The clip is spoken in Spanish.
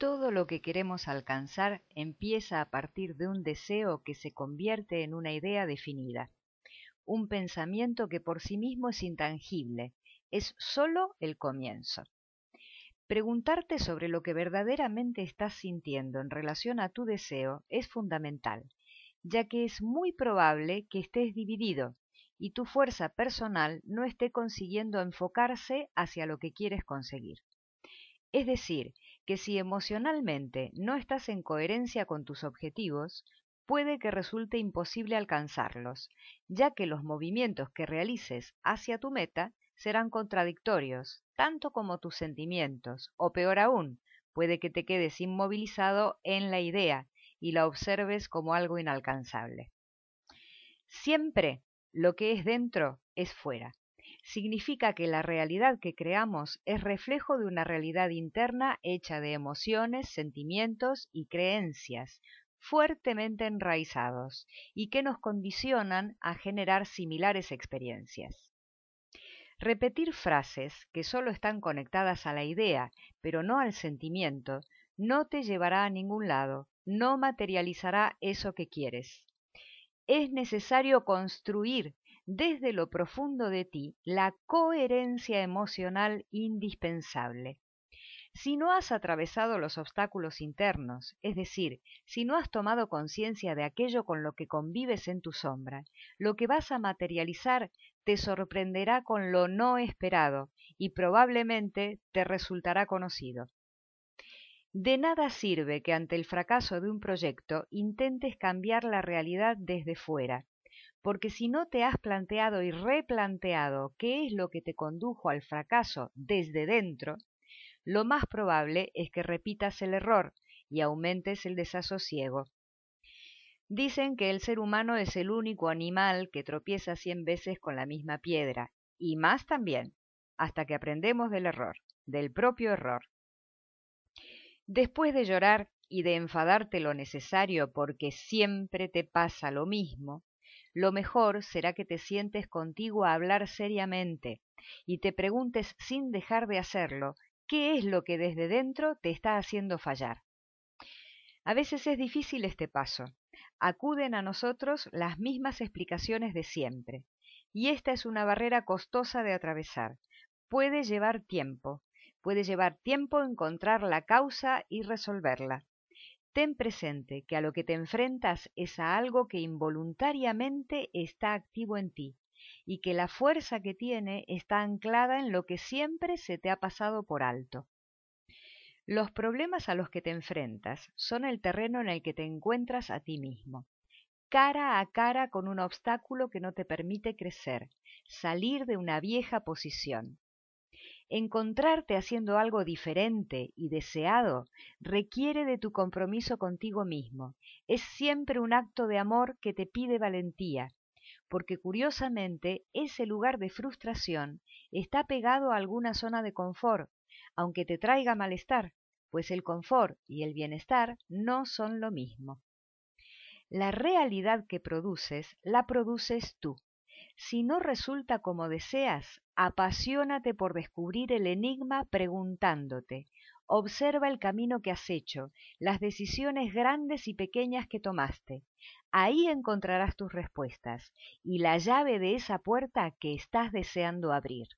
Todo lo que queremos alcanzar empieza a partir de un deseo que se convierte en una idea definida, un pensamiento que por sí mismo es intangible, es sólo el comienzo. Preguntarte sobre lo que verdaderamente estás sintiendo en relación a tu deseo es fundamental, ya que es muy probable que estés dividido y tu fuerza personal no esté consiguiendo enfocarse hacia lo que quieres conseguir. Es decir, que si emocionalmente no estás en coherencia con tus objetivos, puede que resulte imposible alcanzarlos, ya que los movimientos que realices hacia tu meta serán contradictorios, tanto como tus sentimientos, o peor aún, puede que te quedes inmovilizado en la idea y la observes como algo inalcanzable. Siempre lo que es dentro es fuera significa que la realidad que creamos es reflejo de una realidad interna hecha de emociones, sentimientos y creencias fuertemente enraizados y que nos condicionan a generar similares experiencias. Repetir frases que solo están conectadas a la idea, pero no al sentimiento, no te llevará a ningún lado, no materializará eso que quieres. Es necesario construir desde lo profundo de ti la coherencia emocional indispensable. Si no has atravesado los obstáculos internos, es decir, si no has tomado conciencia de aquello con lo que convives en tu sombra, lo que vas a materializar te sorprenderá con lo no esperado y probablemente te resultará conocido. De nada sirve que ante el fracaso de un proyecto intentes cambiar la realidad desde fuera, porque si no te has planteado y replanteado qué es lo que te condujo al fracaso desde dentro, lo más probable es que repitas el error y aumentes el desasosiego. Dicen que el ser humano es el único animal que tropieza cien veces con la misma piedra, y más también, hasta que aprendemos del error, del propio error. Después de llorar y de enfadarte lo necesario porque siempre te pasa lo mismo, lo mejor será que te sientes contigo a hablar seriamente y te preguntes sin dejar de hacerlo qué es lo que desde dentro te está haciendo fallar. A veces es difícil este paso. Acuden a nosotros las mismas explicaciones de siempre. Y esta es una barrera costosa de atravesar. Puede llevar tiempo. Puede llevar tiempo encontrar la causa y resolverla. Ten presente que a lo que te enfrentas es a algo que involuntariamente está activo en ti y que la fuerza que tiene está anclada en lo que siempre se te ha pasado por alto. Los problemas a los que te enfrentas son el terreno en el que te encuentras a ti mismo, cara a cara con un obstáculo que no te permite crecer, salir de una vieja posición. Encontrarte haciendo algo diferente y deseado requiere de tu compromiso contigo mismo. Es siempre un acto de amor que te pide valentía, porque curiosamente ese lugar de frustración está pegado a alguna zona de confort, aunque te traiga malestar, pues el confort y el bienestar no son lo mismo. La realidad que produces la produces tú. Si no resulta como deseas, apasionate por descubrir el enigma preguntándote. Observa el camino que has hecho, las decisiones grandes y pequeñas que tomaste. Ahí encontrarás tus respuestas y la llave de esa puerta que estás deseando abrir.